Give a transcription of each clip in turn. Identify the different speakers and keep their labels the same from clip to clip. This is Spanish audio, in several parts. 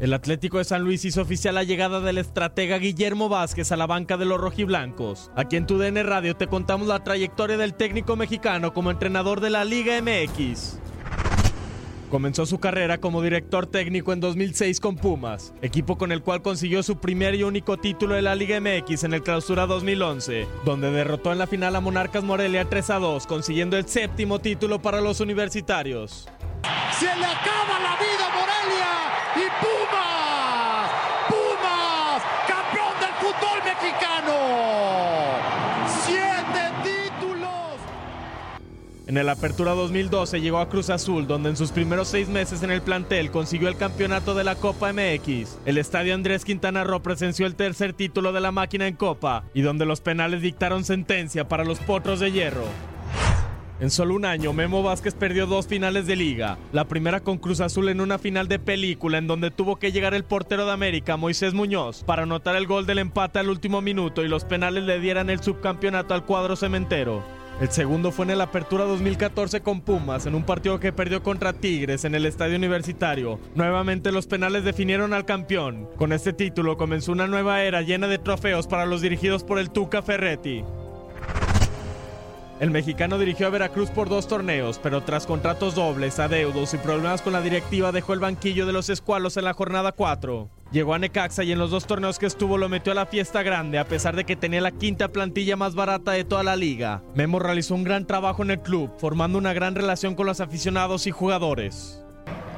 Speaker 1: El Atlético de San Luis hizo oficial la llegada del estratega Guillermo Vázquez a la banca de los rojiblancos. Aquí en tu DN Radio te contamos la trayectoria del técnico mexicano como entrenador de la Liga MX. Comenzó su carrera como director técnico en 2006 con Pumas, equipo con el cual consiguió su primer y único título de la Liga MX en el Clausura 2011, donde derrotó en la final a Monarcas Morelia 3 a 2, consiguiendo el séptimo título para los universitarios.
Speaker 2: Se le acaba la vida
Speaker 1: En el Apertura 2012 llegó a Cruz Azul, donde en sus primeros seis meses en el plantel consiguió el campeonato de la Copa MX. El estadio Andrés Quintana Roo presenció el tercer título de la máquina en Copa y donde los penales dictaron sentencia para los potros de hierro. En solo un año, Memo Vázquez perdió dos finales de liga. La primera con Cruz Azul en una final de película en donde tuvo que llegar el portero de América, Moisés Muñoz, para anotar el gol del empate al último minuto y los penales le dieran el subcampeonato al cuadro cementero. El segundo fue en el Apertura 2014 con Pumas, en un partido que perdió contra Tigres en el Estadio Universitario. Nuevamente los penales definieron al campeón. Con este título comenzó una nueva era llena de trofeos para los dirigidos por el Tuca Ferretti. El mexicano dirigió a Veracruz por dos torneos, pero tras contratos dobles, adeudos y problemas con la directiva dejó el banquillo de los escualos en la jornada 4. Llegó a Necaxa y en los dos torneos que estuvo lo metió a la fiesta grande a pesar de que tenía la quinta plantilla más barata de toda la liga. Memo realizó un gran trabajo en el club, formando una gran relación con los aficionados y jugadores.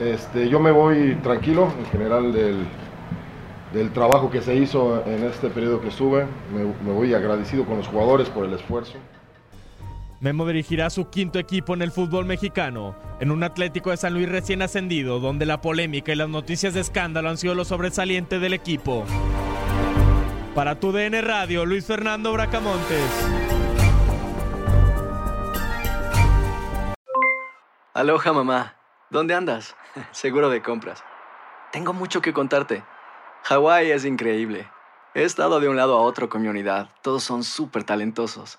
Speaker 3: Este, yo me voy tranquilo en general del, del trabajo que se hizo en este periodo que estuve. Me, me voy agradecido con los jugadores por el esfuerzo.
Speaker 1: Memo dirigirá su quinto equipo en el fútbol mexicano, en un Atlético de San Luis recién ascendido, donde la polémica y las noticias de escándalo han sido lo sobresaliente del equipo. Para tu DN Radio, Luis Fernando Bracamontes.
Speaker 4: Aloha mamá, ¿dónde andas? Seguro de compras. Tengo mucho que contarte. Hawái es increíble. He estado de un lado a otro con mi unidad. Todos son súper talentosos.